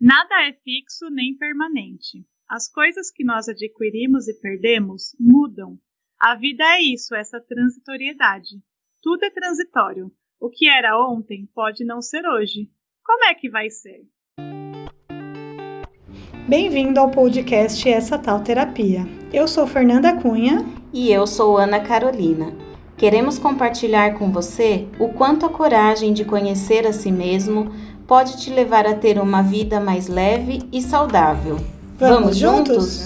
Nada é fixo nem permanente. As coisas que nós adquirimos e perdemos mudam. A vida é isso, essa transitoriedade. Tudo é transitório. O que era ontem pode não ser hoje. Como é que vai ser? Bem-vindo ao podcast Essa Tal Terapia. Eu sou Fernanda Cunha. E eu sou Ana Carolina. Queremos compartilhar com você o quanto a coragem de conhecer a si mesmo pode te levar a ter uma vida mais leve e saudável. Vamos, Vamos juntos?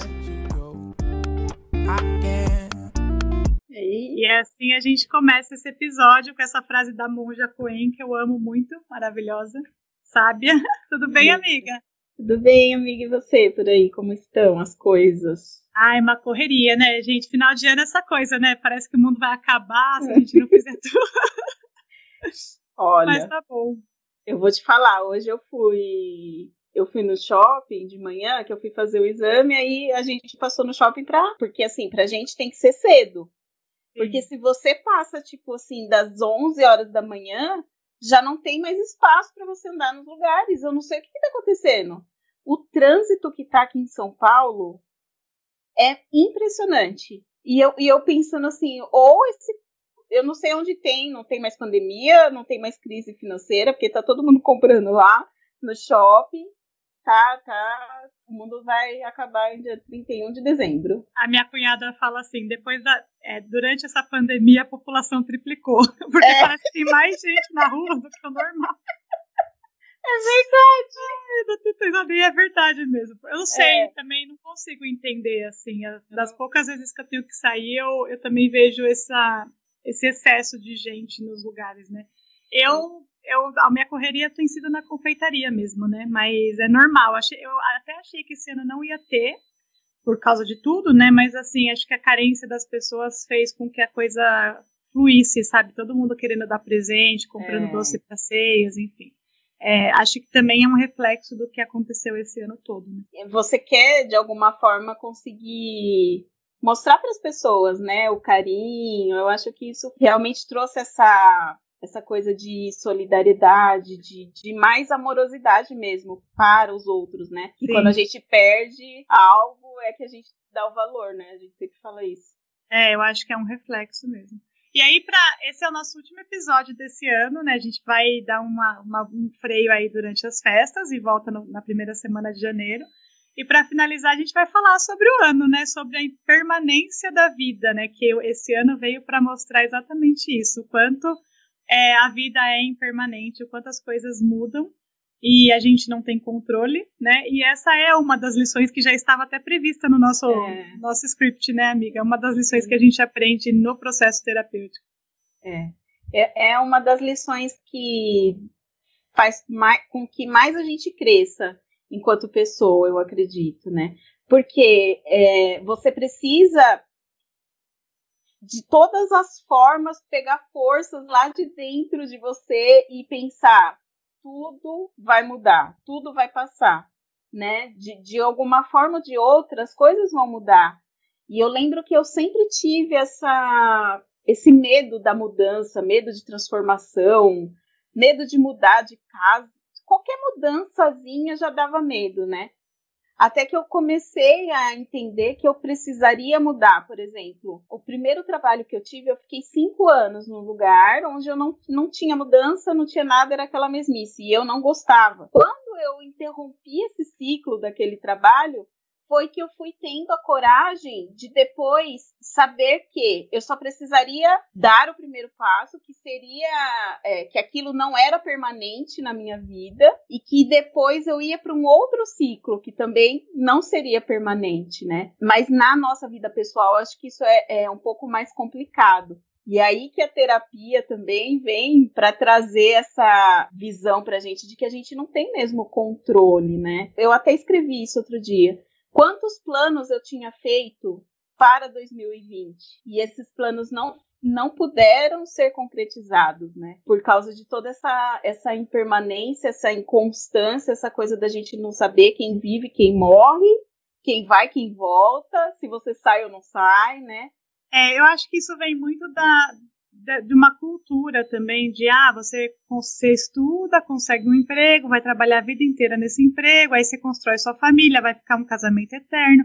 E assim a gente começa esse episódio com essa frase da monja Coen que eu amo muito, maravilhosa, sábia. Tudo bem, amiga? Tudo bem, amiga, e você por aí? Como estão as coisas? Ai, uma correria, né, gente? Final de ano é essa coisa, né? Parece que o mundo vai acabar se a gente não fizer tudo. Olha. Mas tá bom. Eu vou te falar, hoje eu fui eu fui no shopping de manhã, que eu fui fazer o exame, aí a gente passou no shopping pra. Porque assim, pra gente tem que ser cedo. Porque se você passa, tipo assim, das 11 horas da manhã, já não tem mais espaço para você andar nos lugares. Eu não sei o que, está acontecendo. O trânsito que tá aqui em São Paulo é impressionante. E eu, e eu pensando assim, ou esse eu não sei onde tem, não tem mais pandemia, não tem mais crise financeira, porque tá todo mundo comprando lá no shopping. Tá, tá. O mundo vai acabar em dia 31 de dezembro. A minha cunhada fala assim: depois da. É, durante essa pandemia a população triplicou. Porque é. parece que tem mais gente na rua do que o normal. É verdade. É verdade mesmo. Eu não sei, é. também não consigo entender, assim. Das poucas vezes que eu tenho que sair, eu, eu também vejo essa, esse excesso de gente nos lugares, né? Eu, eu, a minha correria tem sido na confeitaria mesmo, né? Mas é normal. Eu até achei que esse ano não ia ter, por causa de tudo, né? Mas assim, acho que a carência das pessoas fez com que a coisa fluísse, sabe? Todo mundo querendo dar presente, comprando é. doce para ceias, enfim. É, acho que também é um reflexo do que aconteceu esse ano todo. Né? Você quer, de alguma forma, conseguir mostrar para as pessoas, né, o carinho. Eu acho que isso realmente trouxe essa essa coisa de solidariedade, de, de mais amorosidade mesmo para os outros, né? E quando a gente perde algo é que a gente dá o valor, né? A gente sempre fala isso. É, eu acho que é um reflexo mesmo. E aí, para esse é o nosso último episódio desse ano, né? A gente vai dar uma, uma um freio aí durante as festas e volta no, na primeira semana de janeiro. E para finalizar, a gente vai falar sobre o ano, né? Sobre a impermanência da vida, né? Que esse ano veio para mostrar exatamente isso, o quanto é, a vida é impermanente, o quanto as coisas mudam e a gente não tem controle, né? E essa é uma das lições que já estava até prevista no nosso, é. nosso script, né, amiga? É uma das lições que a gente aprende no processo terapêutico. É. É, é uma das lições que faz mais, com que mais a gente cresça enquanto pessoa, eu acredito, né? Porque é, você precisa de todas as formas pegar forças lá de dentro de você e pensar tudo vai mudar, tudo vai passar, né? De, de alguma forma ou de outra, as coisas vão mudar. E eu lembro que eu sempre tive essa, esse medo da mudança, medo de transformação, medo de mudar de casa, qualquer mudançazinha já dava medo, né? Até que eu comecei a entender que eu precisaria mudar, por exemplo. O primeiro trabalho que eu tive, eu fiquei cinco anos num lugar onde eu não, não tinha mudança, não tinha nada, era aquela mesmice. E eu não gostava. Quando eu interrompi esse ciclo daquele trabalho, foi que eu fui tendo a coragem de depois saber que eu só precisaria dar o primeiro passo, que seria é, que aquilo não era permanente na minha vida e que depois eu ia para um outro ciclo que também não seria permanente, né? Mas na nossa vida pessoal, acho que isso é, é um pouco mais complicado. E aí que a terapia também vem para trazer essa visão para a gente de que a gente não tem mesmo controle, né? Eu até escrevi isso outro dia quantos planos eu tinha feito para 2020 e esses planos não não puderam ser concretizados, né? Por causa de toda essa essa impermanência, essa inconstância, essa coisa da gente não saber quem vive, quem morre, quem vai, quem volta, se você sai ou não sai, né? É, eu acho que isso vem muito da de uma cultura também de ah, você, você estuda, consegue um emprego, vai trabalhar a vida inteira nesse emprego, aí você constrói sua família, vai ficar um casamento eterno.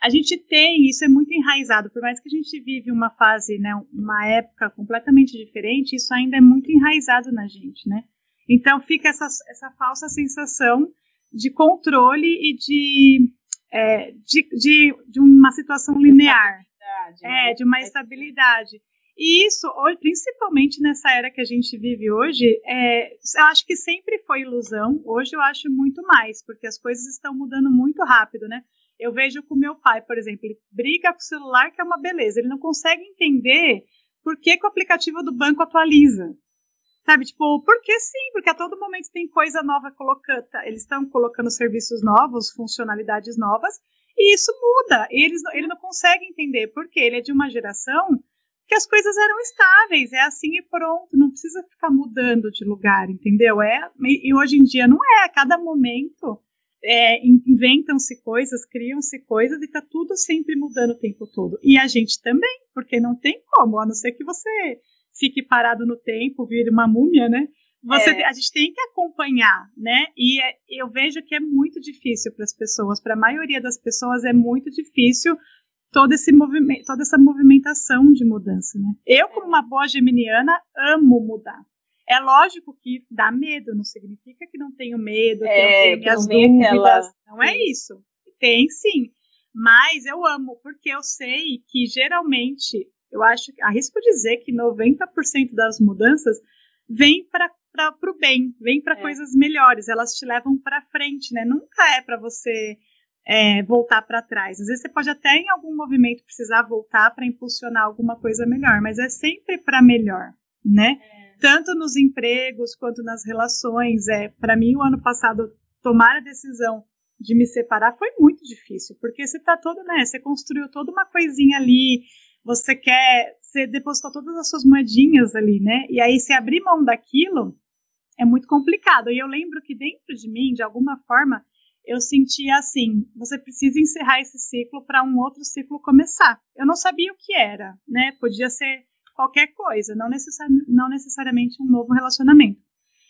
A gente tem, isso é muito enraizado, por mais que a gente vive uma fase, né, uma época completamente diferente, isso ainda é muito enraizado na gente, né? Então fica essa, essa falsa sensação de controle e de, é, de, de, de, uma situação linear. Né? É, de uma estabilidade. E isso, principalmente nessa era que a gente vive hoje, é, eu acho que sempre foi ilusão. Hoje eu acho muito mais, porque as coisas estão mudando muito rápido, né? Eu vejo com meu pai, por exemplo, ele briga com o celular, que é uma beleza. Ele não consegue entender por que, que o aplicativo do banco atualiza. Sabe, tipo, porque sim, porque a todo momento tem coisa nova colocando, tá, eles estão colocando serviços novos, funcionalidades novas, e isso muda. Eles, ele não consegue entender, porque ele é de uma geração que as coisas eram estáveis, é assim e pronto, não precisa ficar mudando de lugar, entendeu? É, e hoje em dia não é, a cada momento é, inventam-se coisas, criam-se coisas e está tudo sempre mudando o tempo todo. E a gente também, porque não tem como, a não ser que você fique parado no tempo, vire uma múmia, né? Você, é. A gente tem que acompanhar, né? E é, eu vejo que é muito difícil para as pessoas, para a maioria das pessoas é muito difícil todo esse movimento, toda essa movimentação de mudança, né? Eu, como uma boa geminiana, amo mudar. É lógico que dá medo, não significa que não tenho medo, que é, não tenho as dúvidas. Aquela... Não é isso. Tem sim. Mas eu amo, porque eu sei que geralmente, eu acho, arrisco dizer que 90% das mudanças vem para o bem, vem para é. coisas melhores, elas te levam para frente, né? Nunca é para você é, voltar para trás. Às vezes você pode até em algum movimento precisar voltar para impulsionar alguma coisa melhor, mas é sempre para melhor, né? É. Tanto nos empregos quanto nas relações. É, para mim, o ano passado, tomar a decisão de me separar foi muito difícil, porque você tá todo, né? Você construiu toda uma coisinha ali, você quer, você depositou todas as suas moedinhas ali, né? E aí, se abrir mão daquilo, é muito complicado. E eu lembro que dentro de mim, de alguma forma, eu sentia assim: você precisa encerrar esse ciclo para um outro ciclo começar. Eu não sabia o que era, né? Podia ser qualquer coisa, não, necessari não necessariamente um novo relacionamento.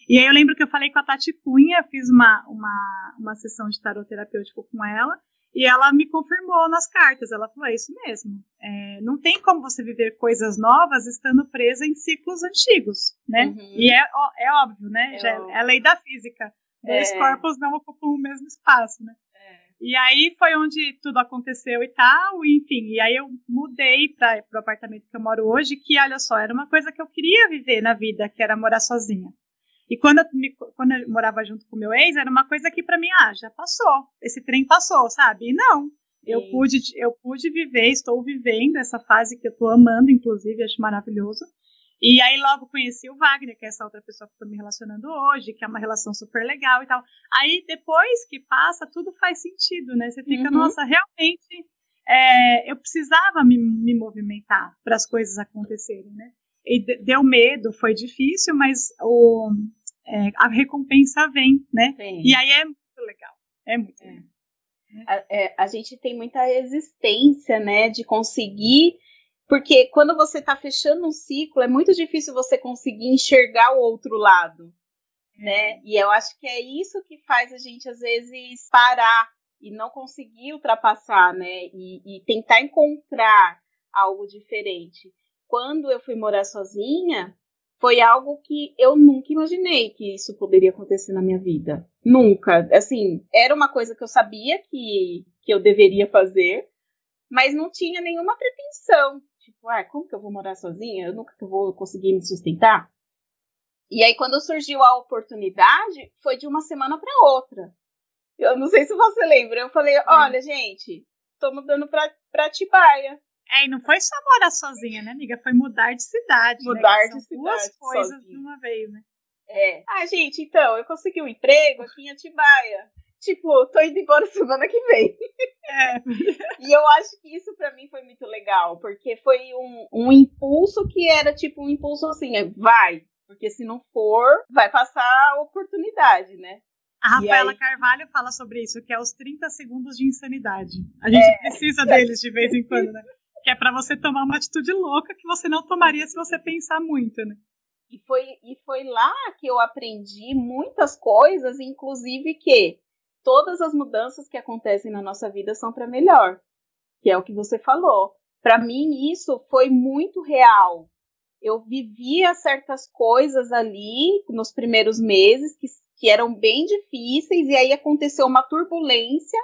E aí eu lembro que eu falei com a Tati Cunha, fiz uma, uma, uma sessão de tarot terapêutico com ela, e ela me confirmou nas cartas. Ela falou: é isso mesmo. É, não tem como você viver coisas novas estando presa em ciclos antigos, né? Uhum. E é, é óbvio, né? É, Já é a lei da física. Dois é. corpos não ocupam o mesmo espaço, né? É. E aí foi onde tudo aconteceu e tal, enfim. E aí eu mudei para o apartamento que eu moro hoje, que olha só, era uma coisa que eu queria viver na vida, que era morar sozinha. E quando eu, me, quando eu morava junto com meu ex, era uma coisa que para mim, ah, já passou, esse trem passou, sabe? E não, eu pude, eu pude viver, estou vivendo essa fase que eu estou amando, inclusive, acho maravilhoso. E aí logo conheci o Wagner, que é essa outra pessoa que estou me relacionando hoje, que é uma relação super legal e tal. Aí depois que passa, tudo faz sentido, né? Você fica, uhum. nossa, realmente é, eu precisava me, me movimentar para as coisas acontecerem, né? E deu medo, foi difícil, mas o, é, a recompensa vem, né? Sim. E aí é muito legal. É muito é. legal. A, é, a, gente tem muita resistência, né, de conseguir porque quando você está fechando um ciclo, é muito difícil você conseguir enxergar o outro lado, né? É. E eu acho que é isso que faz a gente, às vezes, parar e não conseguir ultrapassar, né? E, e tentar encontrar algo diferente. Quando eu fui morar sozinha, foi algo que eu nunca imaginei que isso poderia acontecer na minha vida. Nunca. Assim, era uma coisa que eu sabia que, que eu deveria fazer, mas não tinha nenhuma pretensão tipo, ah, como que eu vou morar sozinha? Eu nunca vou conseguir me sustentar. E aí, quando surgiu a oportunidade, foi de uma semana para outra. Eu não sei se você lembra. Eu falei, olha, gente, tô mudando pra, pra Tibaia. É, e não foi só morar sozinha, né, amiga? Foi mudar de cidade. Né? Mudar né? de cidade. Duas coisas sozinha. de uma vez, né? É. Ah, gente, então, eu consegui um emprego aqui em Atibaia tipo, tô indo embora semana que vem. É. e eu acho que isso para mim foi muito legal, porque foi um, um impulso que era tipo um impulso assim, é, vai, porque se não for, vai passar a oportunidade, né? A Rafaela aí... Carvalho fala sobre isso, que é os 30 segundos de insanidade. A gente é, precisa deles de vez em quando, né? Que é para você tomar uma atitude louca que você não tomaria se você pensar muito, né? E foi, e foi lá que eu aprendi muitas coisas, inclusive que todas as mudanças que acontecem na nossa vida são para melhor, que é o que você falou. Para mim, isso foi muito real. Eu vivia certas coisas ali nos primeiros meses que, que eram bem difíceis, e aí aconteceu uma turbulência,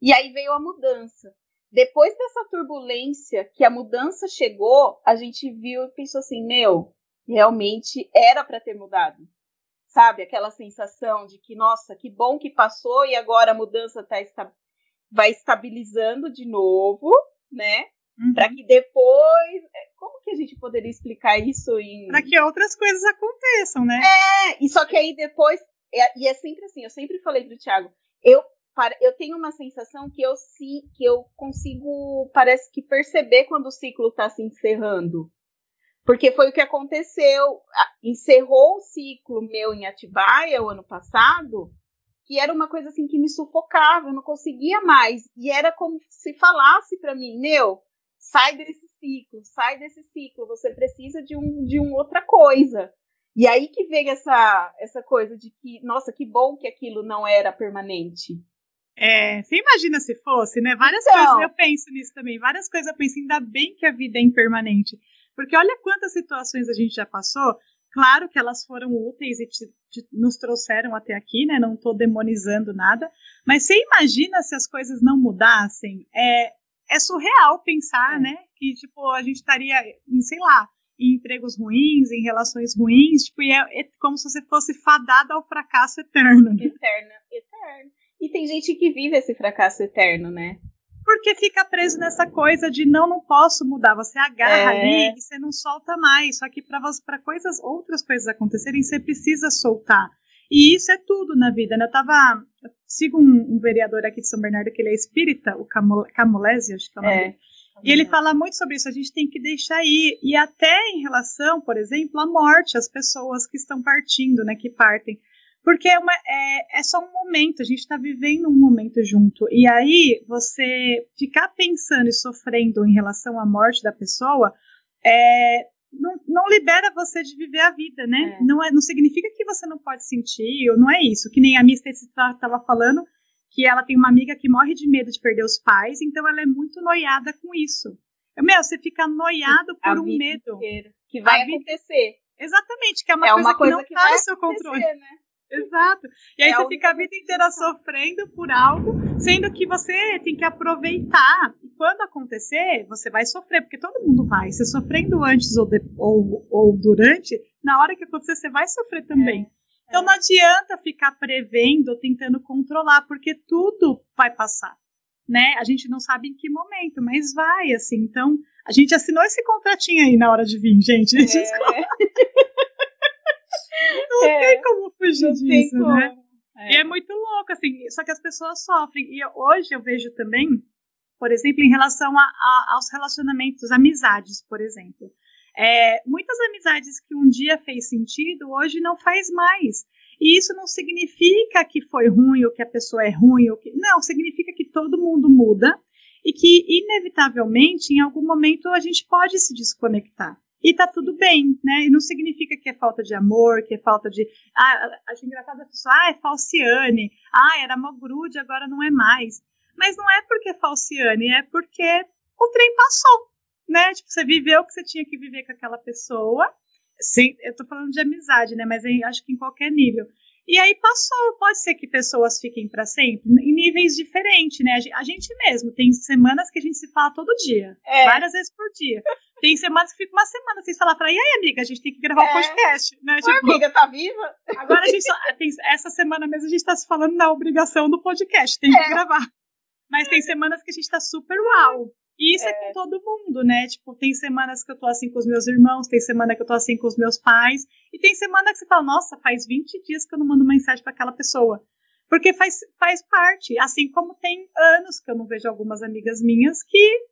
e aí veio a mudança. Depois dessa turbulência, que a mudança chegou, a gente viu e pensou assim: meu, realmente era para ter mudado. Sabe? Aquela sensação de que, nossa, que bom que passou e agora a mudança tá esta... vai estabilizando de novo, né? Uhum. Para que depois. É, como que a gente poderia explicar isso em. Para que outras coisas aconteçam, né? É, e só que aí depois. É, e é sempre assim, eu sempre falei pro Thiago, eu, eu tenho uma sensação que eu, que eu consigo, parece que perceber quando o ciclo está se encerrando. Porque foi o que aconteceu. Encerrou o ciclo meu em Atibaia o ano passado, que era uma coisa assim que me sufocava, eu não conseguia mais. E era como se falasse para mim, meu, sai desse ciclo, sai desse ciclo, você precisa de um de um outra coisa. E aí que vem essa essa coisa de que, nossa, que bom que aquilo não era permanente. É, você imagina se fosse, né? Várias então, coisas eu penso nisso também. Várias coisas eu penso, ainda bem que a vida é impermanente. Porque olha quantas situações a gente já passou. Claro que elas foram úteis e te, te, nos trouxeram até aqui, né? Não estou demonizando nada. Mas você imagina se as coisas não mudassem? É, é surreal pensar, é. né? Que, tipo, a gente estaria, em, sei lá, em empregos ruins, em relações ruins, tipo, e é, é como se você fosse fadada ao fracasso eterno. Né? Eterno, eterno. E tem gente que vive esse fracasso eterno, né? Porque fica preso nessa coisa de não, não posso mudar. Você agarra é. ali e você não solta mais. Só que para coisas, outras coisas acontecerem, você precisa soltar. E isso é tudo na vida, né? Eu tava. Eu sigo um, um, vereador aqui de São Bernardo que ele é espírita, o Camolese, acho que é o nome é. E ele fala muito sobre isso, a gente tem que deixar ir. E até em relação, por exemplo, à morte, as pessoas que estão partindo, né? Que partem. Porque é, uma, é, é só um momento, a gente está vivendo um momento junto. E aí, você ficar pensando e sofrendo em relação à morte da pessoa, é, não, não libera você de viver a vida, né? É. Não, é, não significa que você não pode sentir, ou não é isso. Que nem a Mista estava falando, que ela tem uma amiga que morre de medo de perder os pais, então ela é muito noiada com isso. Meu, você fica noiado por a um medo. Inteira, que vai acontecer. Exatamente, que é uma, é coisa, uma coisa, que não está no seu controle. Né? Exato. E aí é você fica a vida inteira sofrendo por algo, sendo que você tem que aproveitar. E quando acontecer, você vai sofrer, porque todo mundo vai. Se sofrendo antes ou, de, ou, ou durante, na hora que acontecer, você vai sofrer também. É, então é. não adianta ficar prevendo, tentando controlar, porque tudo vai passar. Né? A gente não sabe em que momento, mas vai, assim. Então, a gente assinou esse contratinho aí na hora de vir, gente. É. Desculpa. Não é, tem como fugir disso, né? É. E é muito louco, assim, só que as pessoas sofrem. E hoje eu vejo também, por exemplo, em relação a, a, aos relacionamentos, amizades, por exemplo. É, muitas amizades que um dia fez sentido, hoje não faz mais. E isso não significa que foi ruim ou que a pessoa é ruim. Ou que... Não, significa que todo mundo muda e que, inevitavelmente, em algum momento, a gente pode se desconectar e tá tudo bem, né? E não significa que é falta de amor, que é falta de. Ah, acho engraçado a pessoa, ah, é falciane, ah, era mó grude, agora não é mais. Mas não é porque é falciane, é porque o trem passou, né? Tipo, você viveu o que você tinha que viver com aquela pessoa. Sim, eu tô falando de amizade, né? Mas acho que em qualquer nível. E aí passou, pode ser que pessoas fiquem para sempre, em níveis diferentes, né? A gente mesmo, tem semanas que a gente se fala todo dia, é. várias vezes por dia. Tem semanas que fica uma semana sem falar, falar, e aí, amiga, a gente tem que gravar o é. um podcast, né? Tipo, amiga, tá viva? Agora a gente só, tem, essa semana mesmo a gente tá se falando da obrigação do podcast, tem que é. gravar. Mas tem semanas que a gente tá super uau. E isso é. é. com todo mundo, né? Tipo, tem semanas que eu tô assim com os meus irmãos, tem semana que eu tô assim com os meus pais, e tem semana que você fala, nossa, faz 20 dias que eu não mando mensagem para aquela pessoa. Porque faz, faz parte. Assim como tem anos que eu não vejo algumas amigas minhas que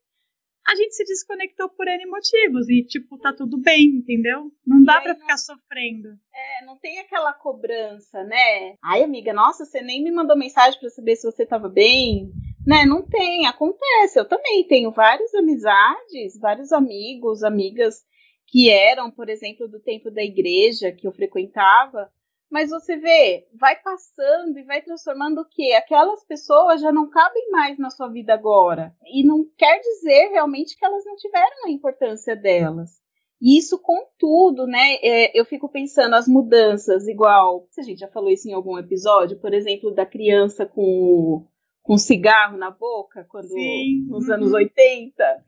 a gente se desconectou por N motivos e, tipo, tá tudo bem, entendeu? Não dá para ficar sofrendo. É, não tem aquela cobrança, né? Ai, amiga, nossa, você nem me mandou mensagem para saber se você tava bem Né, não tem, acontece. Eu também tenho várias amizades, vários amigos, amigas que eram, por exemplo, do tempo da igreja que eu frequentava, mas você vê, vai passando e vai transformando o quê? Aquelas pessoas já não cabem mais na sua vida agora. E não quer dizer realmente que elas não tiveram a importância delas. E isso com tudo, né? É, eu fico pensando as mudanças, igual. Se a gente já falou isso em algum episódio, por exemplo, da criança com com cigarro na boca, quando Sim. nos uhum. anos 80.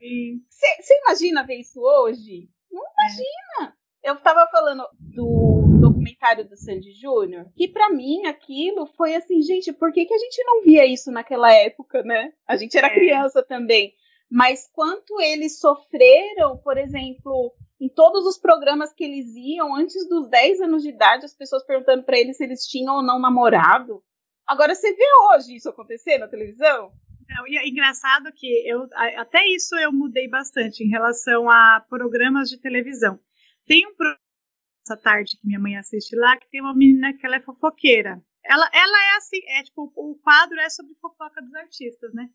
Você imagina ver isso hoje? Não imagina! É. Eu estava falando do documentário do Sandy Júnior, que para mim aquilo foi assim, gente, por que, que a gente não via isso naquela época, né? A gente era é. criança também. Mas quanto eles sofreram, por exemplo, em todos os programas que eles iam, antes dos 10 anos de idade, as pessoas perguntando para eles se eles tinham ou não namorado. Agora você vê hoje isso acontecer na televisão? Não, e é engraçado que eu até isso eu mudei bastante em relação a programas de televisão. Tem um programa essa tarde que minha mãe assiste lá que tem uma menina que ela é fofoqueira. Ela, ela é assim, é tipo, o quadro é sobre fofoca dos artistas, né?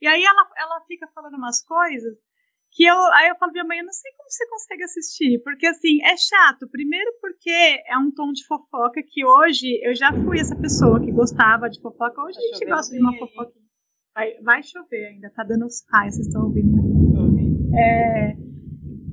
E aí ela, ela fica falando umas coisas que eu, aí eu falo, minha mãe, eu não sei como você consegue assistir, porque assim, é chato. Primeiro porque é um tom de fofoca que hoje eu já fui essa pessoa que gostava de fofoca. Hoje a gente gosta de uma fofoca. Vai, vai chover ainda, tá dando os raios, vocês estão ouvindo, né? É,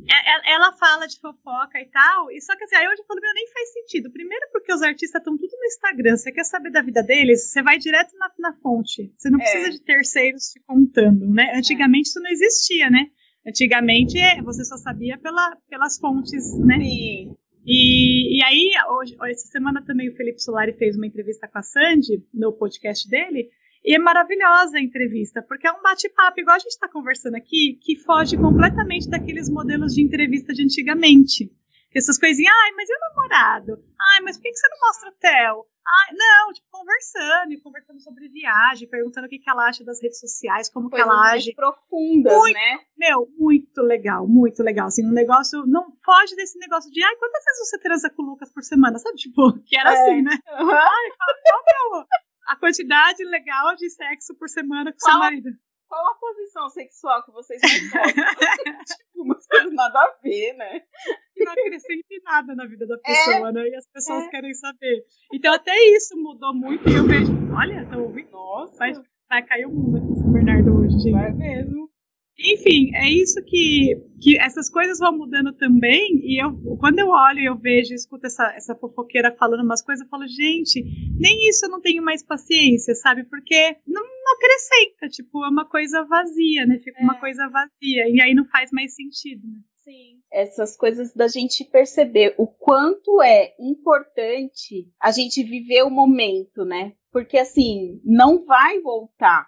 é, ela fala de fofoca e tal, e só que assim, aí hoje eu falo, meu, nem faz sentido. Primeiro porque os artistas estão tudo no Instagram, você quer saber da vida deles, você vai direto na, na fonte. Você não é. precisa de terceiros te contando, né? É. Antigamente é. isso não existia, né? Antigamente é, você só sabia pela, pelas fontes, né? Sim. E, e aí, hoje, essa semana também o Felipe Solari fez uma entrevista com a Sandy no podcast dele, e é maravilhosa a entrevista, porque é um bate-papo, igual a gente está conversando aqui, que foge completamente daqueles modelos de entrevista de antigamente. Essas coisinhas, ai, mas e o namorado? Ai, mas por que você não mostra o Theo? Ai, não, tipo, conversando, e conversando sobre viagem, perguntando o que, que ela acha das redes sociais, como Coisas que ela age. profundas, muito, né? Meu, muito legal, muito legal. Assim, um negócio, não foge desse negócio de, ai, quantas vezes você transa com o Lucas por semana? Sabe, tipo, que era é. assim, né? Uhum. Ai, qual, qual é o a quantidade legal de sexo por semana com qual, seu marido. Qual a posição sexual que vocês mais gostam? tipo, umas coisas nada a ver, né? Não acrescenta nada na vida da pessoa, é, né? E as pessoas é. querem saber. Então até isso mudou muito e eu vejo, olha, tá ouvindo? Nossa, vai, vai cair o mundo aqui com o Bernardo hoje, gente. Vai mesmo. Enfim, é isso que, que essas coisas vão mudando também. E eu, quando eu olho e eu vejo e escuto essa, essa fofoqueira falando umas coisas, eu falo, gente, nem isso eu não tenho mais paciência, sabe? Porque não, não acrescenta, tipo, é uma coisa vazia, né? Fica é. uma coisa vazia. E aí não faz mais sentido, né? Sim. Essas coisas da gente perceber o quanto é importante a gente viver o momento, né? Porque assim, não vai voltar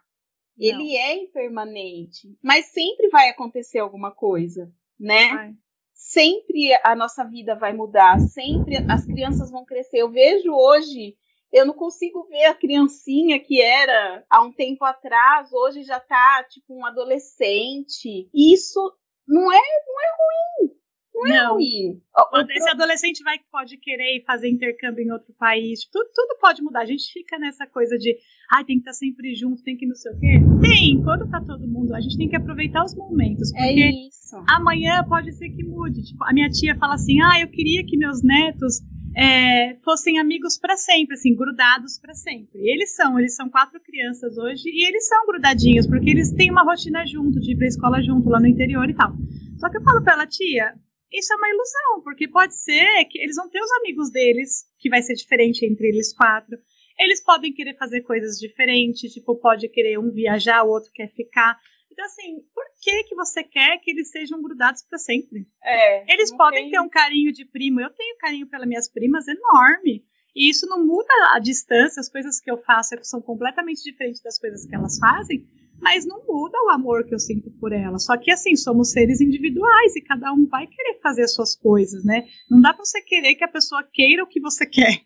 ele é impermanente, mas sempre vai acontecer alguma coisa, né? Vai. Sempre a nossa vida vai mudar, sempre as crianças vão crescer. Eu vejo hoje, eu não consigo ver a criancinha que era há um tempo atrás, hoje já tá tipo um adolescente. Isso não é, não é ruim. Não. Esse adolescente vai pode querer fazer intercâmbio em outro país. Tudo, tudo pode mudar. A gente fica nessa coisa de ai, ah, tem que estar tá sempre junto, tem que não sei o quê. Tem, quando tá todo mundo, a gente tem que aproveitar os momentos. É porque é isso. amanhã pode ser que mude. Tipo, a minha tia fala assim: ah, eu queria que meus netos é, fossem amigos para sempre, assim, grudados para sempre. E eles são, eles são quatro crianças hoje e eles são grudadinhos, porque eles têm uma rotina junto, de ir pra escola junto, lá no interior e tal. Só que eu falo pra ela, tia, isso é uma ilusão, porque pode ser que eles vão ter os amigos deles, que vai ser diferente entre eles quatro. Eles podem querer fazer coisas diferentes, tipo, pode querer um viajar, o outro quer ficar. Então, assim, por que que você quer que eles sejam grudados para sempre? É, eles podem tem... ter um carinho de primo. Eu tenho carinho pelas minhas primas enorme. E isso não muda a distância, as coisas que eu faço são completamente diferentes das coisas que elas fazem, mas não muda o amor que eu sinto por ela. Só que assim, somos seres individuais e cada um vai querer fazer as suas coisas, né? Não dá para você querer que a pessoa queira o que você quer,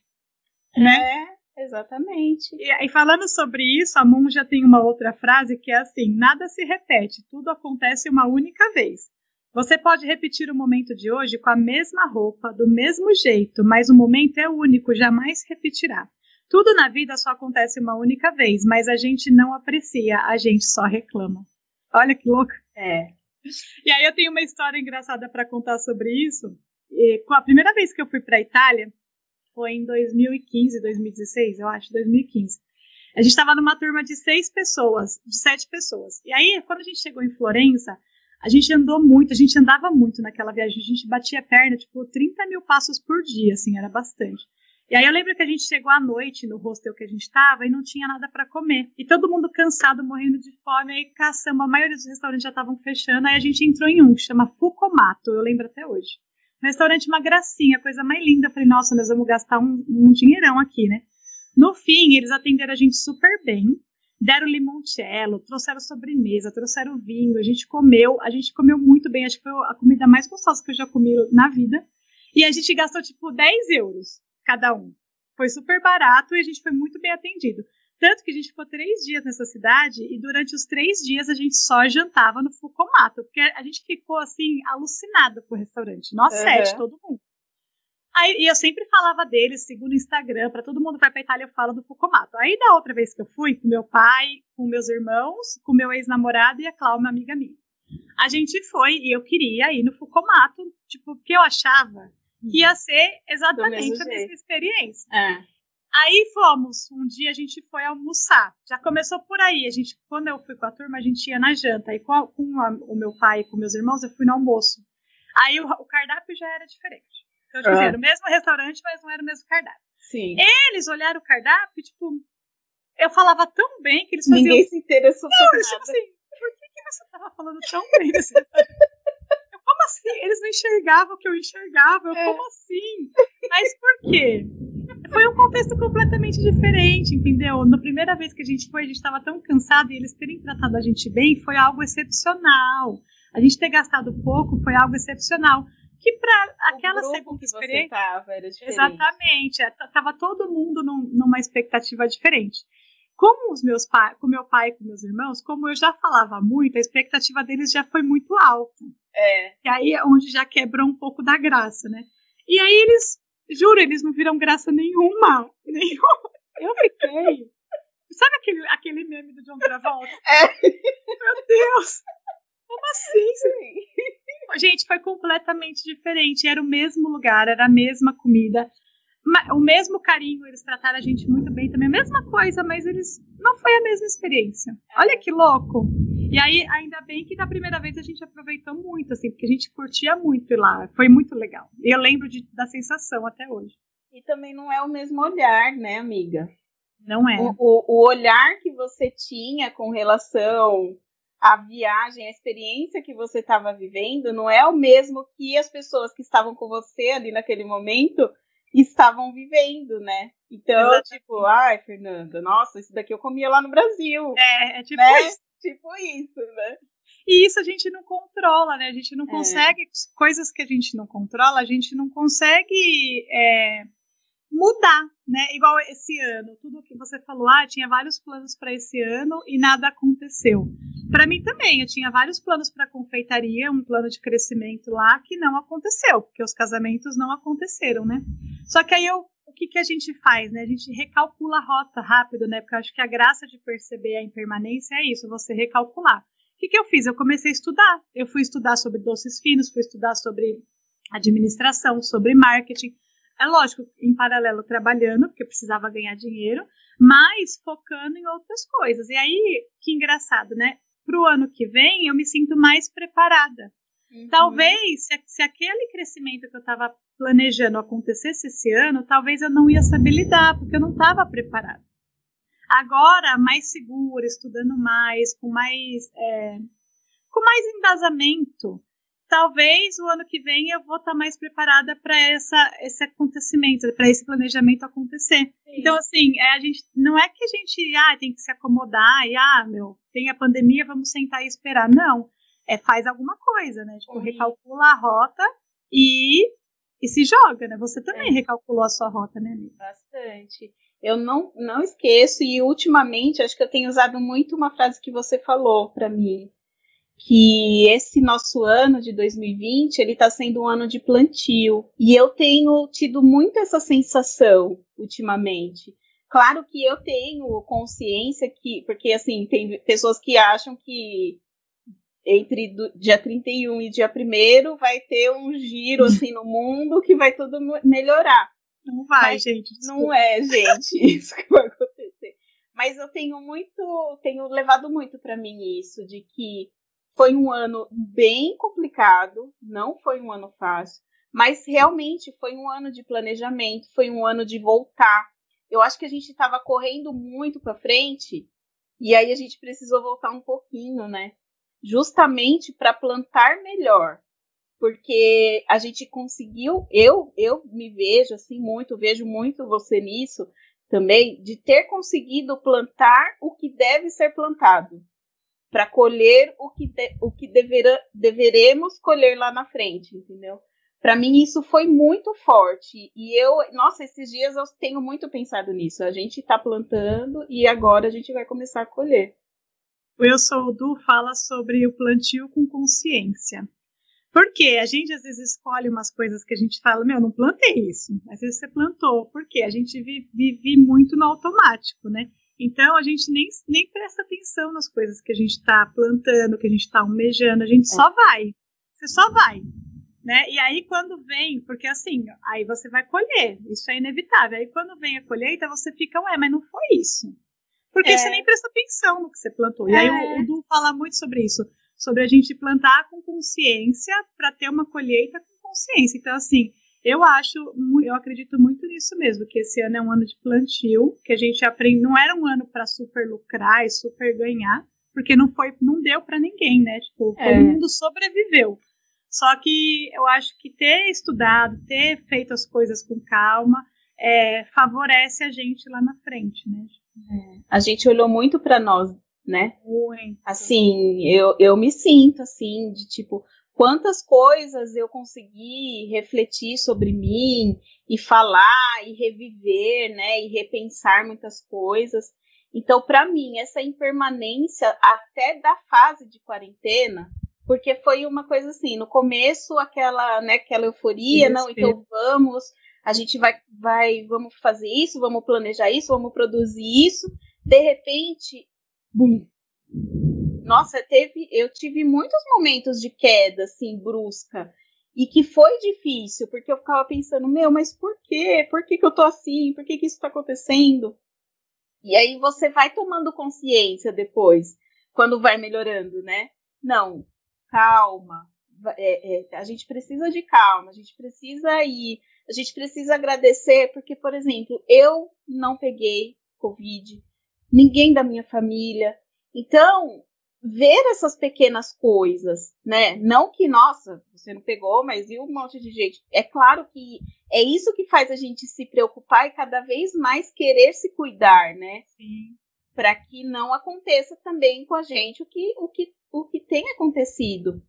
né? É, exatamente. E, e falando sobre isso, a Moon já tem uma outra frase que é assim: nada se repete, tudo acontece uma única vez. Você pode repetir o momento de hoje com a mesma roupa, do mesmo jeito, mas o momento é único, jamais repetirá. Tudo na vida só acontece uma única vez, mas a gente não aprecia, a gente só reclama. Olha que louco. É. E aí eu tenho uma história engraçada para contar sobre isso. E, a primeira vez que eu fui para a Itália foi em 2015, 2016, eu acho, 2015. A gente estava numa turma de seis pessoas, de sete pessoas. E aí, quando a gente chegou em Florença, a gente andou muito, a gente andava muito naquela viagem, a gente batia a perna, tipo, 30 mil passos por dia, assim, era bastante. E aí eu lembro que a gente chegou à noite no hostel que a gente estava e não tinha nada para comer. E todo mundo cansado, morrendo de fome, aí caçamos, a maioria dos restaurantes já estavam fechando, aí a gente entrou em um que chama Fucomato, eu lembro até hoje. Um restaurante, uma gracinha, coisa mais linda. Eu falei, nossa, nós vamos gastar um, um dinheirão aqui, né? No fim, eles atenderam a gente super bem, deram limoncello, trouxeram sobremesa, trouxeram vinho, a gente comeu, a gente comeu muito bem, acho que foi a comida mais gostosa que eu já comi na vida. E a gente gastou tipo 10 euros cada um. Foi super barato e a gente foi muito bem atendido. Tanto que a gente ficou três dias nessa cidade e durante os três dias a gente só jantava no Fucomato, porque a gente ficou assim, alucinada com o restaurante. Nós uhum. sete, todo mundo. Aí, e eu sempre falava deles, segundo o Instagram, para todo mundo que vai pra Itália, eu falo do Fucomato. Aí da outra vez que eu fui, com meu pai, com meus irmãos, com meu ex-namorado e a Cláudia, uma amiga minha. A gente foi e eu queria ir no Fucomato, tipo, porque eu achava que ia ser exatamente a mesma experiência. É. Aí fomos, um dia a gente foi almoçar. Já começou por aí. A gente, quando eu fui com a turma, a gente ia na janta. E com, a, com a, o meu pai e com meus irmãos, eu fui no almoço. Aí o, o cardápio já era diferente. Então, tipo, ah. era o mesmo restaurante, mas não era o mesmo cardápio. Sim. Eles olharam o cardápio, tipo, eu falava tão bem que eles faziam. Ninguém se interessou por nada. Tipo assim, por que, que você tava falando tão bem desse restaurante? Como assim? Eles não enxergavam o que eu enxergava. Eu, é. como assim? Mas por quê? Foi um contexto completamente diferente, entendeu? Na primeira vez que a gente foi, a gente estava tão cansado e eles terem tratado a gente bem foi algo excepcional. A gente ter gastado pouco foi algo excepcional que para aquela segunda experiência. Tava, era diferente. Exatamente. É, tava todo mundo num, numa expectativa diferente. Como os meus pais, com meu pai e com meus irmãos, como eu já falava muito, a expectativa deles já foi muito alta. É. E aí é onde já quebrou um pouco da graça, né? E aí eles, juro, eles não viram graça nenhuma. Nenhuma. Eu fiquei. Sabe aquele, aquele meme do John Travolta? É. Meu Deus! Como assim? Sim. Gente, foi completamente diferente. Era o mesmo lugar, era a mesma comida, o mesmo carinho. Eles trataram a gente muito bem também, a mesma coisa, mas eles não foi a mesma experiência. Olha que louco. E aí, ainda bem que da primeira vez a gente aproveitou muito, assim, porque a gente curtia muito lá. Foi muito legal. E eu lembro de, da sensação até hoje. E também não é o mesmo olhar, né, amiga? Não é. O, o, o olhar que você tinha com relação a viagem, a experiência que você estava vivendo não é o mesmo que as pessoas que estavam com você ali naquele momento estavam vivendo, né? Então, Exatamente. tipo, ai, Fernanda, nossa, isso daqui eu comia lá no Brasil. É, é tipo né? isso. Tipo isso, né? E isso a gente não controla, né? A gente não é. consegue, coisas que a gente não controla, a gente não consegue é, mudar, né? Igual esse ano, tudo que você falou, ah, tinha vários planos para esse ano e nada aconteceu. Para mim também, eu tinha vários planos para confeitaria, um plano de crescimento lá que não aconteceu, porque os casamentos não aconteceram, né? Só que aí eu, o que, que a gente faz, né? A gente recalcula a rota rápido, né? Porque eu acho que a graça de perceber a impermanência é isso, você recalcular. O que, que eu fiz? Eu comecei a estudar. Eu fui estudar sobre doces finos, fui estudar sobre administração, sobre marketing é lógico, em paralelo trabalhando, porque eu precisava ganhar dinheiro, mas focando em outras coisas. E aí, que engraçado, né? Para o ano que vem, eu me sinto mais preparada. Uhum. Talvez, se, se, aquele crescimento que eu estava planejando acontecesse esse ano, talvez eu não ia saber lidar, porque eu não estava preparada. Agora, mais segura, estudando mais, com mais, é, com mais embasamento, talvez o ano que vem eu vou estar tá mais preparada para esse acontecimento, para esse planejamento acontecer. Sim. Então, assim, é, a gente não é que a gente ah, tem que se acomodar e, ah, meu, tem a pandemia, vamos sentar e esperar. Não. É faz alguma coisa, né? Tipo, recalcula a rota e, e se joga, né? Você também é. recalculou a sua rota, né, amiga? Bastante. Eu não, não esqueço, e ultimamente acho que eu tenho usado muito uma frase que você falou para mim que esse nosso ano de 2020 ele está sendo um ano de plantio e eu tenho tido muito essa sensação ultimamente. Claro que eu tenho consciência que, porque assim, tem pessoas que acham que entre do, dia 31 e dia 1 vai ter um giro assim no mundo que vai tudo melhorar. Não vai, Mas gente. Desculpa. Não é, gente, isso que vai acontecer. Mas eu tenho muito, tenho levado muito para mim isso de que foi um ano bem complicado, não foi um ano fácil, mas realmente foi um ano de planejamento, foi um ano de voltar. Eu acho que a gente estava correndo muito para frente e aí a gente precisou voltar um pouquinho, né? Justamente para plantar melhor, porque a gente conseguiu, eu eu me vejo assim muito, vejo muito você nisso também, de ter conseguido plantar o que deve ser plantado para colher o que, de, o que devera, deveremos colher lá na frente, entendeu? Para mim isso foi muito forte e eu, nossa, esses dias eu tenho muito pensado nisso. A gente está plantando e agora a gente vai começar a colher. O Eu Sou o Du fala sobre o plantio com consciência. Porque a gente às vezes escolhe umas coisas que a gente fala, meu, não plantei isso. Às vezes você plantou. Porque a gente vive, vive muito no automático, né? Então a gente nem, nem presta atenção nas coisas que a gente está plantando, que a gente está almejando, a gente é. só vai. Você só vai. Né? E aí quando vem, porque assim, aí você vai colher, isso é inevitável. Aí quando vem a colheita, você fica, ué, mas não foi isso. Porque é. você nem presta atenção no que você plantou. E aí o, é. o Du fala muito sobre isso, sobre a gente plantar com consciência para ter uma colheita com consciência. Então, assim, eu acho, eu acredito muito nisso mesmo, que esse ano é um ano de plantio, que a gente aprende, não era um ano para super lucrar e super ganhar, porque não foi, não deu para ninguém, né? Tipo, é. todo mundo sobreviveu. Só que eu acho que ter estudado, ter feito as coisas com calma, é, favorece a gente lá na frente, né? É. A gente olhou muito para nós, né? Muito. Assim, eu, eu me sinto assim, de tipo, quantas coisas eu consegui refletir sobre mim e falar e reviver, né, e repensar muitas coisas. Então, para mim, essa impermanência até da fase de quarentena, porque foi uma coisa assim, no começo aquela, né, aquela euforia, não, então vamos, a gente vai, vai, vamos fazer isso, vamos planejar isso, vamos produzir isso. De repente, bum, nossa, teve, eu tive muitos momentos de queda, assim, brusca. E que foi difícil, porque eu ficava pensando, meu, mas por quê? Por que, que eu tô assim? Por que, que isso tá acontecendo? E aí você vai tomando consciência depois, quando vai melhorando, né? Não, calma. É, é, a gente precisa de calma, a gente precisa ir, a gente precisa agradecer, porque, por exemplo, eu não peguei Covid, ninguém da minha família. Então, ver essas pequenas coisas, né? Não que, nossa, você não pegou, mas viu um monte de gente. É claro que é isso que faz a gente se preocupar e cada vez mais querer se cuidar, né? Sim. Para que não aconteça também com a gente o que, o que, o que tem acontecido.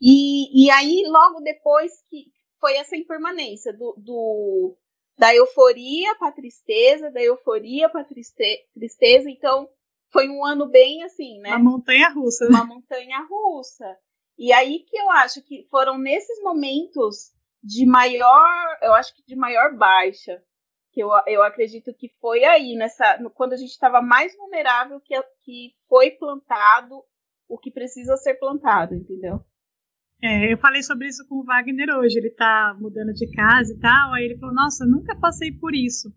E, e aí, logo depois que foi essa impermanência do, do da euforia para tristeza, da euforia para triste, tristeza, então foi um ano bem assim, né? Uma montanha russa. Uma montanha russa. E aí que eu acho que foram nesses momentos de maior, eu acho que de maior baixa, que eu, eu acredito que foi aí, nessa, quando a gente estava mais vulnerável, que, que foi plantado o que precisa ser plantado, entendeu? É, eu falei sobre isso com o Wagner hoje, ele tá mudando de casa e tal, aí ele falou, nossa, nunca passei por isso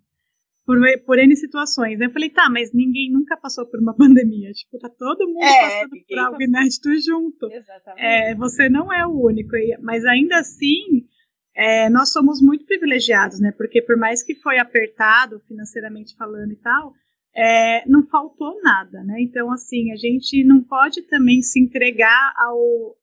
por, por N situações. Eu falei, tá, mas ninguém nunca passou por uma pandemia. Tipo, tá todo mundo é, passando por algo inédito junto. Exatamente. É, você não é o único. Mas ainda assim, é, nós somos muito privilegiados, né? Porque por mais que foi apertado financeiramente falando e tal, é, não faltou nada, né? Então, assim, a gente não pode também se entregar ao,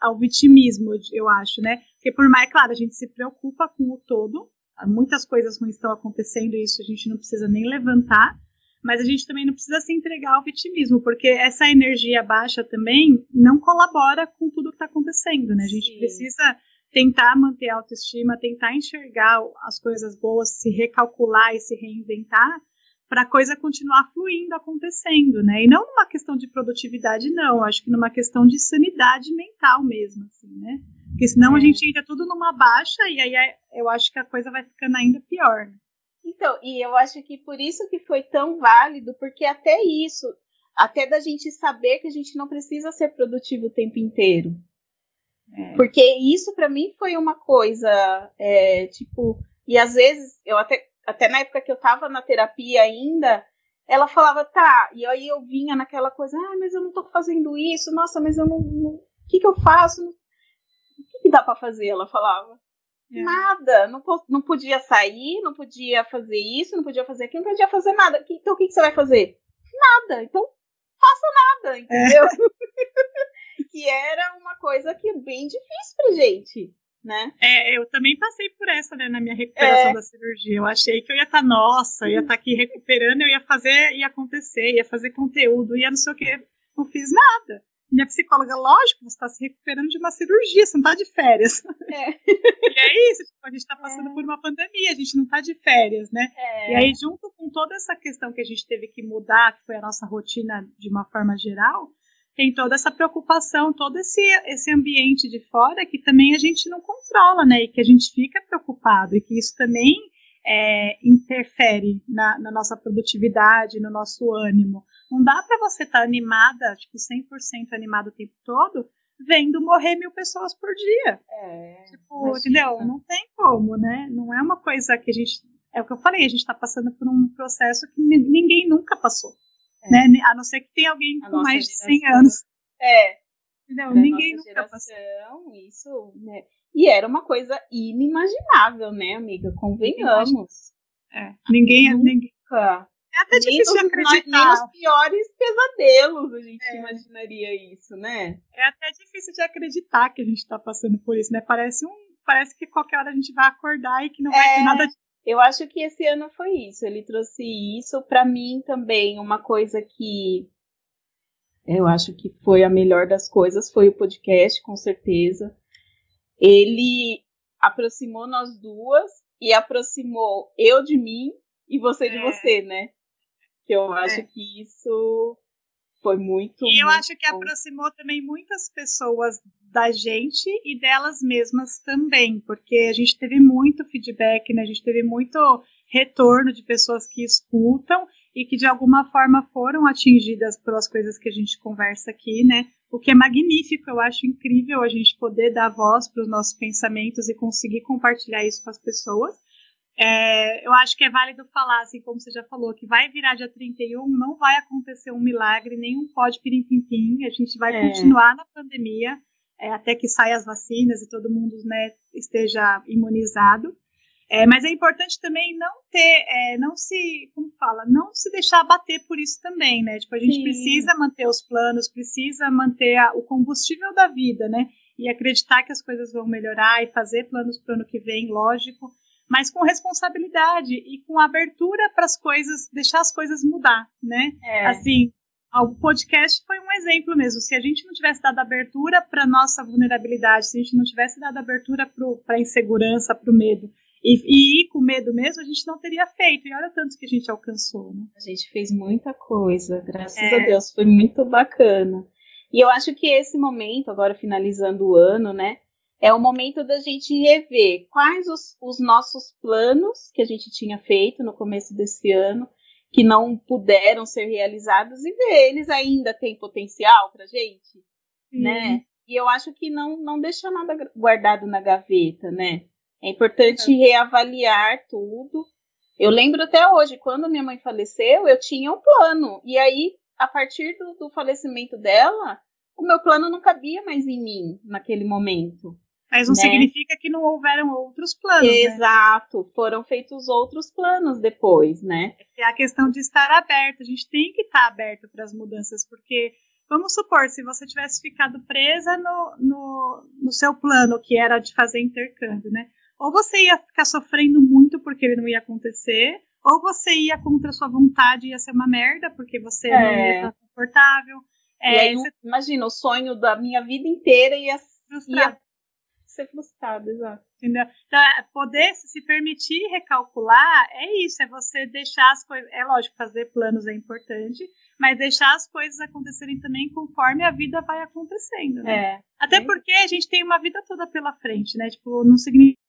ao vitimismo, eu acho, né? Porque por mais, claro, a gente se preocupa com o todo, muitas coisas ruins estão acontecendo e isso a gente não precisa nem levantar, mas a gente também não precisa se entregar ao vitimismo, porque essa energia baixa também não colabora com tudo que está acontecendo, né? A gente Sim. precisa tentar manter a autoestima, tentar enxergar as coisas boas, se recalcular e se reinventar para a coisa continuar fluindo, acontecendo, né? E não numa questão de produtividade, não. Acho que numa questão de sanidade mental mesmo, assim, né? Porque senão é. a gente entra tudo numa baixa e aí é, eu acho que a coisa vai ficando ainda pior. Né? Então, e eu acho que por isso que foi tão válido, porque até isso, até da gente saber que a gente não precisa ser produtivo o tempo inteiro. É. Porque isso para mim foi uma coisa, é, tipo, e às vezes, eu até, até na época que eu tava na terapia ainda, ela falava, tá, e aí eu vinha naquela coisa, ah, mas eu não tô fazendo isso, nossa, mas eu não. O que que eu faço? Dá para fazer? Ela falava. É. Nada, não, não podia sair, não podia fazer isso, não podia fazer aquilo, não podia fazer nada. Então o que, que você vai fazer? Nada. Então faça nada, entendeu? É. que era uma coisa que é bem difícil pra gente, né? É, eu também passei por essa, né, na minha recuperação é. da cirurgia. Eu achei que eu ia estar, tá, nossa, eu ia estar tá aqui recuperando, eu ia fazer, ia acontecer, ia fazer conteúdo, ia não sei o que. Não fiz nada. Minha psicóloga, lógico, você está se recuperando de uma cirurgia, você não está de férias. É. e é isso, tipo, a gente está passando é. por uma pandemia, a gente não está de férias, né? É. E aí, junto com toda essa questão que a gente teve que mudar, que foi a nossa rotina de uma forma geral, tem toda essa preocupação, todo esse, esse ambiente de fora que também a gente não controla, né? E que a gente fica preocupado, e que isso também é, interfere na, na, nossa produtividade, no nosso ânimo. Não dá para você estar tá animada, tipo, 100% animada o tempo todo, vendo morrer mil pessoas por dia. É, tipo, entendeu? Não tem como, né? Não é uma coisa que a gente. É o que eu falei, a gente está passando por um processo que ninguém nunca passou. É. Né? A não ser que tenha alguém a com mais de 100 anos. É. Entendeu? Ninguém nunca geração, passou. Isso, né? E era uma coisa inimaginável, né, amiga? Convenhamos. É. Ninguém, nunca. ninguém. É até nem difícil de acreditar. Nem nos piores pesadelos a gente é. imaginaria isso, né? É até difícil de acreditar que a gente tá passando por isso, né? Parece um. Parece que qualquer hora a gente vai acordar e que não vai ter é. nada de eu acho que esse ano foi isso. Ele trouxe isso para mim também. Uma coisa que eu acho que foi a melhor das coisas foi o podcast, com certeza. Ele aproximou nós duas e aproximou eu de mim e você é. de você, né? Que eu acho é. que isso foi muito. E eu muito acho que bom. aproximou também muitas pessoas da gente e delas mesmas também, porque a gente teve muito feedback, né? A gente teve muito retorno de pessoas que escutam e que de alguma forma foram atingidas pelas coisas que a gente conversa aqui, né? O que é magnífico, eu acho incrível a gente poder dar voz para os nossos pensamentos e conseguir compartilhar isso com as pessoas. É, eu acho que é válido falar, assim como você já falou, que vai virar dia 31, não vai acontecer um milagre, nenhum pode pirim-pim-pim, a gente vai é. continuar na pandemia é, até que saiam as vacinas e todo mundo né, esteja imunizado. É, mas é importante também não ter, é, não se, como fala, não se deixar abater por isso também, né? Tipo, a gente Sim. precisa manter os planos, precisa manter a, o combustível da vida, né? E acreditar que as coisas vão melhorar e fazer planos para o ano que vem, lógico mas com responsabilidade e com abertura para as coisas, deixar as coisas mudar, né? É. Assim, o podcast foi um exemplo mesmo. Se a gente não tivesse dado abertura para nossa vulnerabilidade, se a gente não tivesse dado abertura para a insegurança, para o medo, e, e, ir com medo mesmo, a gente não teria feito. E olha tanto que a gente alcançou, né? A gente fez muita coisa, graças é. a Deus, foi muito bacana. E eu acho que esse momento, agora finalizando o ano, né? É o momento da gente rever quais os, os nossos planos que a gente tinha feito no começo desse ano, que não puderam ser realizados, e ver eles ainda têm potencial para gente, uhum. né? E eu acho que não, não deixar nada guardado na gaveta, né? É importante uhum. reavaliar tudo. Eu lembro até hoje, quando minha mãe faleceu, eu tinha um plano. E aí, a partir do, do falecimento dela, o meu plano não cabia mais em mim naquele momento. Mas não né? significa que não houveram outros planos. Né? Exato, né? foram feitos outros planos depois, né? É a questão de estar aberto. A gente tem que estar aberto para as mudanças, porque vamos supor, se você tivesse ficado presa no, no, no seu plano, que era de fazer intercâmbio, né? Ou você ia ficar sofrendo muito porque ele não ia acontecer, ou você ia contra a sua vontade e ia ser uma merda porque você é. não ia estar confortável. É, aí, você... Imagina, o sonho da minha vida inteira ia, ia ser frustrado, exato. Entendeu? Então, é, poder se permitir recalcular é isso, é você deixar as coisas. É lógico, fazer planos é importante, mas deixar as coisas acontecerem também conforme a vida vai acontecendo, né? É, Até é. porque a gente tem uma vida toda pela frente, né? Tipo, não significa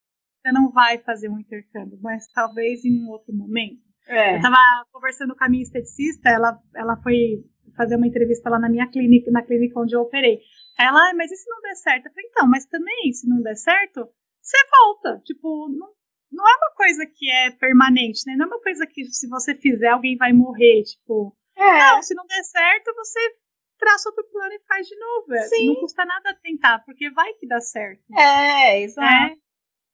você não vai fazer um intercâmbio, mas talvez em um outro momento. É. Eu estava conversando com a minha esteticista, ela, ela foi fazer uma entrevista lá na minha clínica, na clínica onde eu operei. Ela, ah, mas e se não der certo? Eu falei, então, mas também, se não der certo, você volta. Tipo, não, não é uma coisa que é permanente, né? Não é uma coisa que se você fizer, alguém vai morrer. Tipo, É. não, se não der certo, você traça outro plano e faz de novo. É, Sim. Não custa nada tentar, porque vai que dá certo. É, exato.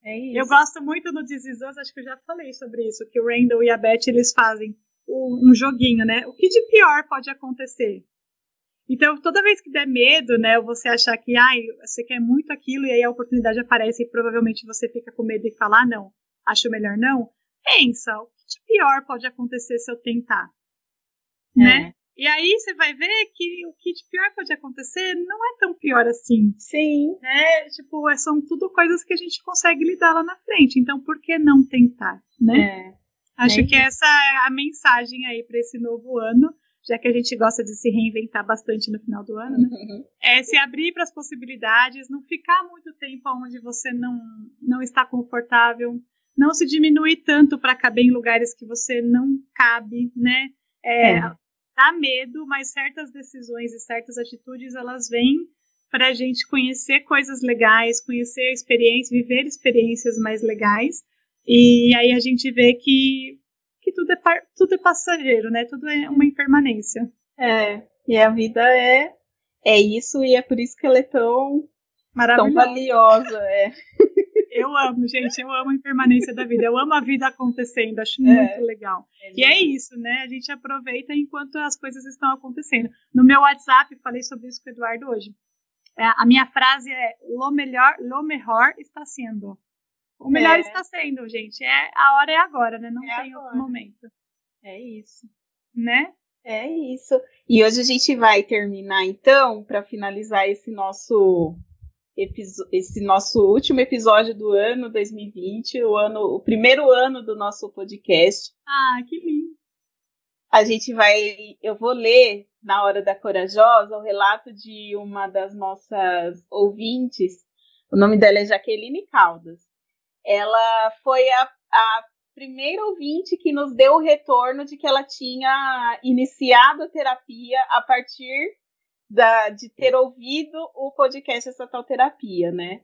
É isso. Eu gosto muito no This Us, acho que eu já falei sobre isso, que o Randall e a Beth, eles fazem um joguinho, né? O que de pior pode acontecer? Então, toda vez que der medo, né, você achar que, ai, você quer muito aquilo e aí a oportunidade aparece e provavelmente você fica com medo e fala, ah, não, acho melhor não, pensa, o que de pior pode acontecer se eu tentar? É. Né? E aí você vai ver que o que de pior pode acontecer não é tão pior assim Sim. né? Tipo, é- são tudo coisas que a gente consegue lidar lá na frente. Então, por que não tentar, né? É. Acho é que essa é a mensagem aí para esse novo ano, já que a gente gosta de se reinventar bastante no final do ano, né? Uhum. É se abrir para as possibilidades, não ficar muito tempo onde você não não está confortável, não se diminuir tanto para caber em lugares que você não cabe, né? É, É. Dá medo, mas certas decisões e certas atitudes elas vêm para a gente conhecer coisas legais, conhecer experiências, viver experiências mais legais. E aí a gente vê que, que tudo, é par- tudo é passageiro, né? Tudo é uma impermanência. É. E a vida é, é isso, e é por isso que ela é tão, tão valiosa. É. Eu amo, gente, eu amo a impermanência da vida. Eu amo a vida acontecendo, acho É. muito legal. E é isso, né? A gente aproveita enquanto as coisas estão acontecendo. No meu WhatsApp, falei sobre isso com o Eduardo hoje. É, a minha frase é: Lo melhor, lo mejor está sendo. O melhor É. está sendo, gente. É, a hora é agora, né? Não É tem outro momento. É isso. Né? É isso. E hoje a gente vai terminar, então, para finalizar esse nosso esse nosso último episódio do ano 2020, o ano, o primeiro ano do nosso podcast. Ah, que lindo. A gente vai, eu vou ler na hora da corajosa o relato de uma das nossas ouvintes. O nome dela é Jaqueline Caldas. Ela foi a, a primeira ouvinte que nos deu o retorno de que ela tinha iniciado a terapia a partir da, de ter ouvido o podcast Essa Tal Terapia, né?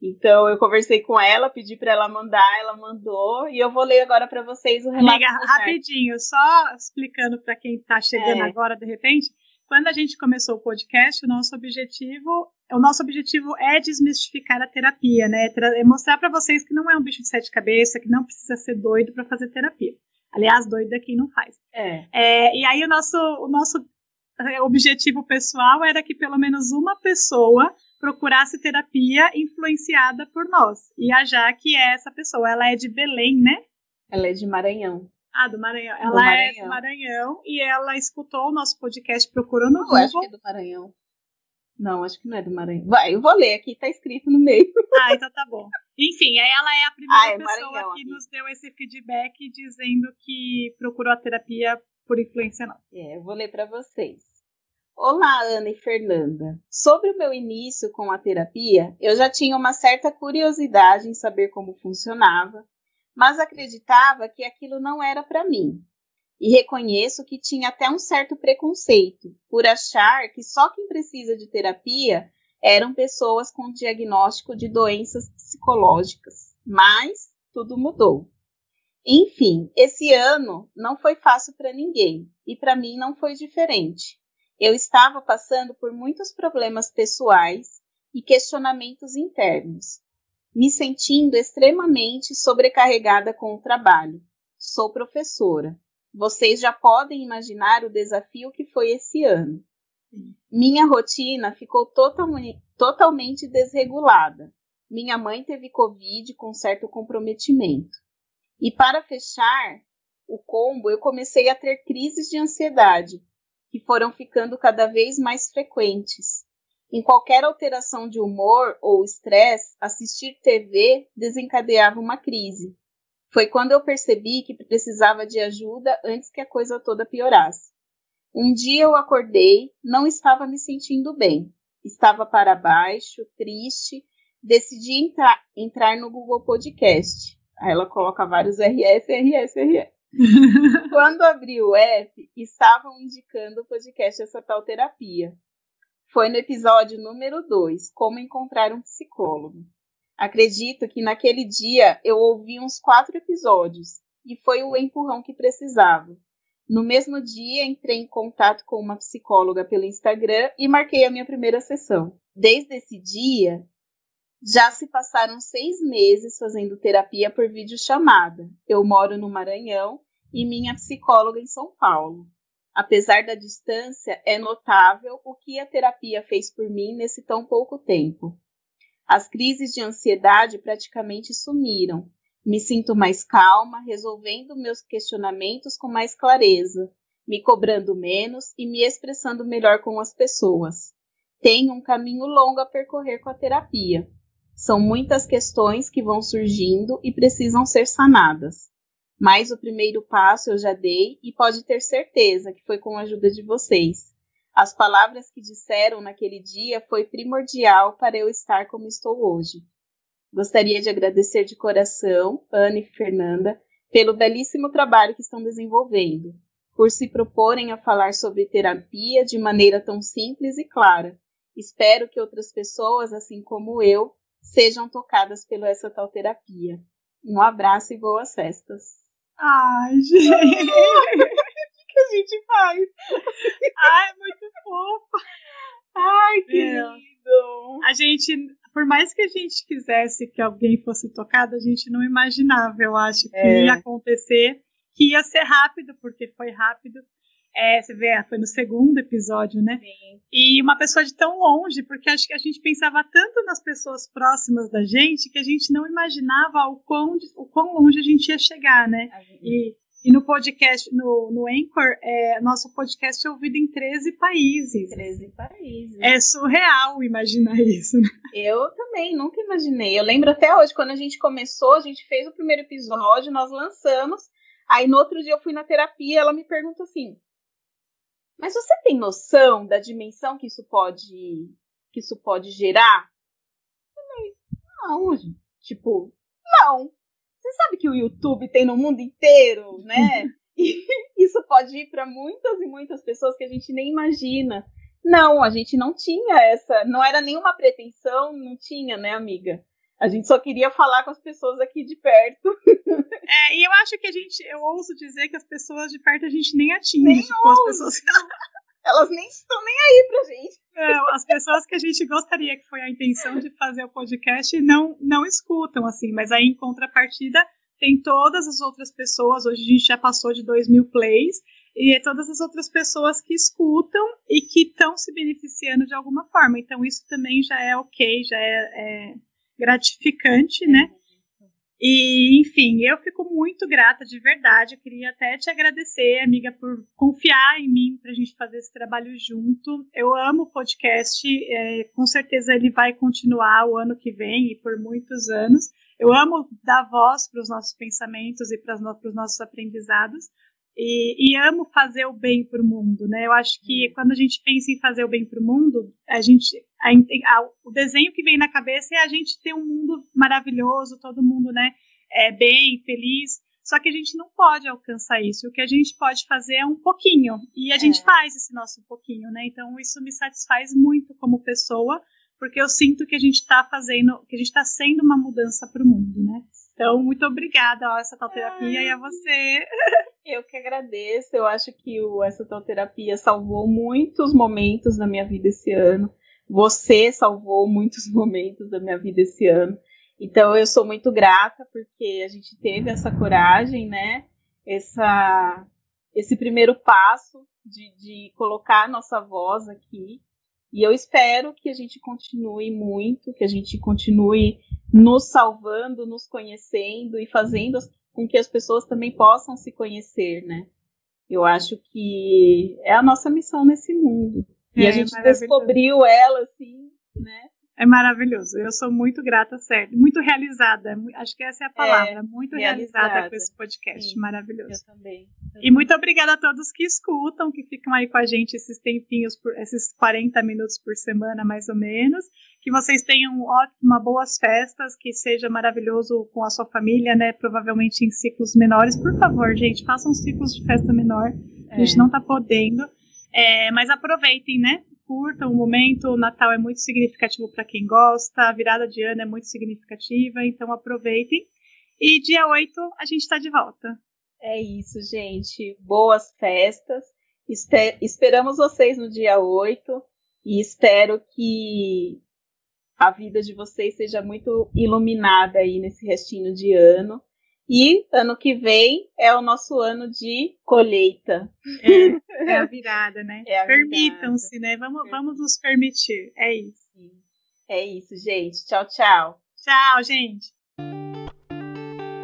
Então eu conversei com ela, pedi para ela mandar, ela mandou e eu vou ler agora para vocês o relato. Jack. rapidinho, só explicando para quem está chegando É. agora de repente. Quando a gente começou o podcast, o nosso objetivo, o nosso objetivo é desmistificar a terapia, né? Tra- É mostrar para vocês que não é um bicho de sete cabeças, que não precisa ser doido para fazer terapia. Aliás, doido é quem não faz. É. É, e aí o nosso, o nosso é, objetivo pessoal era que pelo menos uma pessoa procurasse terapia influenciada por nós. E a Jaque é essa pessoa. Ela é de Belém, né? Ela é de Maranhão. Ah, do Maranhão. Do Ela é Maranhão. do Maranhão e ela escutou o nosso podcast procurando no Eu acho que é do Maranhão. Não, acho que não é do Maranhão. Vai, eu vou ler aqui, tá escrito no meio. Ah, então tá bom. Enfim, aí ela é a primeira Ah, é pessoa Maranhão, que nos deu esse feedback dizendo que procurou a terapia por influência não. É, eu vou ler para vocês. Olá, Ana e Fernanda. Sobre o meu início com a terapia, eu já tinha uma certa curiosidade em saber como funcionava, mas acreditava que aquilo não era para mim. E reconheço que tinha até um certo preconceito por achar que só quem precisa de terapia eram pessoas com diagnóstico de doenças psicológicas. Mas tudo mudou. Enfim, esse ano não foi fácil para ninguém e para mim não foi diferente. Eu estava passando por muitos problemas pessoais e questionamentos internos, me sentindo extremamente sobrecarregada com o trabalho. Sou professora. Vocês já podem imaginar o desafio que foi esse ano. Minha rotina ficou totalmente, totalmente desregulada. Minha mãe teve Covid com certo comprometimento. E para fechar o combo, eu comecei a ter crises de ansiedade, que foram ficando cada vez mais frequentes. Em qualquer alteração de humor ou estresse, assistir TV desencadeava uma crise. Foi quando eu percebi que precisava de ajuda antes que a coisa toda piorasse. Um dia eu acordei, não estava me sentindo bem. Estava para baixo, triste, decidi entrar, entrar no Google Podcast. Aí ela coloca vários RS, RS, RS. Quando abri o app, estavam indicando o podcast Essa Tal Terapia. Foi no episódio número 2, Como Encontrar um Psicólogo. Acredito que naquele dia eu ouvi uns quatro episódios e foi o empurrão que precisava. No mesmo dia, entrei em contato com uma psicóloga pelo Instagram e marquei a minha primeira sessão. Desde esse dia, já se passaram seis meses fazendo terapia por videochamada. Eu moro no Maranhão e minha psicóloga em São Paulo. Apesar da distância, é notável o que a terapia fez por mim nesse tão pouco tempo. As crises de ansiedade praticamente sumiram. Me sinto mais calma, resolvendo meus questionamentos com mais clareza, me cobrando menos e me expressando melhor com as pessoas. Tenho um caminho longo a percorrer com a terapia. São muitas questões que vão surgindo e precisam ser sanadas. Mas o primeiro passo eu já dei e pode ter certeza que foi com a ajuda de vocês. As palavras que disseram naquele dia foi primordial para eu estar como estou hoje. Gostaria de agradecer de coração, Ana e Fernanda, pelo belíssimo trabalho que estão desenvolvendo, por se proporem a falar sobre terapia de maneira tão simples e clara. Espero que outras pessoas, assim como eu, sejam tocadas pela essa tal terapia. Um abraço e boas festas. Ai, gente! que a gente faz. Ai, muito fofa. Ai, que é. lindo. A gente, por mais que a gente quisesse que alguém fosse tocado, a gente não imaginava, eu acho, que é. ia acontecer, que ia ser rápido, porque foi rápido. É, você vê, foi no segundo episódio, né? Sim. E uma pessoa de tão longe, porque acho que a gente pensava tanto nas pessoas próximas da gente que a gente não imaginava o quão, o quão longe a gente ia chegar, né? E e no podcast, no, no Anchor, é, nosso podcast é ouvido em 13 países. 13 países. É surreal imaginar isso. Né? Eu também, nunca imaginei. Eu lembro até hoje, quando a gente começou, a gente fez o primeiro episódio, nós lançamos. Aí no outro dia eu fui na terapia, ela me pergunta assim: "Mas você tem noção da dimensão que isso pode que isso pode gerar?" Falei: "Não, tipo, não. Você sabe que o YouTube tem no mundo inteiro, né? E isso pode ir para muitas e muitas pessoas que a gente nem imagina. Não, a gente não tinha essa, não era nenhuma pretensão, não tinha, né, amiga? A gente só queria falar com as pessoas aqui de perto. É, e eu acho que a gente, eu ouso dizer que as pessoas de perto a gente nem atinge. Nem tipo, as pessoas... Elas nem estão nem aí pra gente. Não, as pessoas que a gente gostaria que foi a intenção de fazer o podcast não, não escutam, assim, mas aí em contrapartida tem todas as outras pessoas, hoje a gente já passou de 2 mil plays, e é todas as outras pessoas que escutam e que estão se beneficiando de alguma forma. Então isso também já é ok, já é, é gratificante, né? E, enfim, eu fico muito grata de verdade. Eu queria até te agradecer, amiga, por confiar em mim para a gente fazer esse trabalho junto. Eu amo o podcast, é, com certeza ele vai continuar o ano que vem e por muitos anos. Eu amo dar voz para os nossos pensamentos e para os nossos aprendizados. E, e, amo fazer o bem para o mundo, né? Eu acho que hum. quando a gente pensa em fazer o bem para o mundo, a gente, a, a, o desenho que vem na cabeça é a gente ter um mundo maravilhoso, todo mundo, né, é, bem, feliz. Só que a gente não pode alcançar isso. O que a gente pode fazer é um pouquinho. E a é. gente faz esse nosso pouquinho, né? Então isso me satisfaz muito como pessoa, porque eu sinto que a gente está fazendo, que a gente está sendo uma mudança para o mundo, né? Então, muito obrigada a essa tal terapia Ai. e a você. Eu que agradeço. Eu acho que o essa tal terapia salvou muitos momentos da minha vida esse ano. Você salvou muitos momentos da minha vida esse ano. Então, eu sou muito grata porque a gente teve essa coragem, né? Essa, esse primeiro passo de, de colocar a nossa voz aqui e eu espero que a gente continue muito, que a gente continue nos salvando, nos conhecendo e fazendo com que as pessoas também possam se conhecer, né? Eu acho que é a nossa missão nesse mundo. E é, a gente descobriu ela, assim, né? É maravilhoso. Eu sou muito grata, certo. Muito realizada. Acho que essa é a palavra. É, muito realizada. realizada. com esse podcast. Sim, maravilhoso. Eu também. E muito obrigada a todos que escutam, que ficam aí com a gente esses tempinhos, por, esses 40 minutos por semana, mais ou menos. Que vocês tenham ótima, boas festas, que seja maravilhoso com a sua família, né? Provavelmente em ciclos menores. Por favor, gente, façam ciclos de festa menor. A gente é. não tá podendo. É, mas aproveitem, né? Curtam o momento. O Natal é muito significativo para quem gosta, a virada de ano é muito significativa, então aproveitem. E dia 8 a gente está de volta. É isso, gente. Boas festas. Esper esperamos vocês no dia 8 e espero que a vida de vocês seja muito iluminada aí nesse restinho de ano. E ano que vem é o nosso ano de colheita. É, é a virada, né? É Permitam-se, né? Vamos, vamos nos permitir. É isso. É isso, gente. Tchau, tchau. Tchau, gente.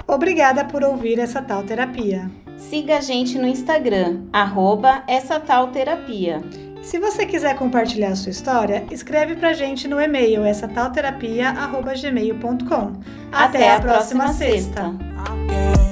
Obrigada por ouvir essa tal terapia. Siga a gente no Instagram, arroba essa tal terapia. Se você quiser compartilhar a sua história, escreve pra gente no e-mail essa tal terapia, arroba gmail.com. Até, Até a próxima, próxima sexta. sexta.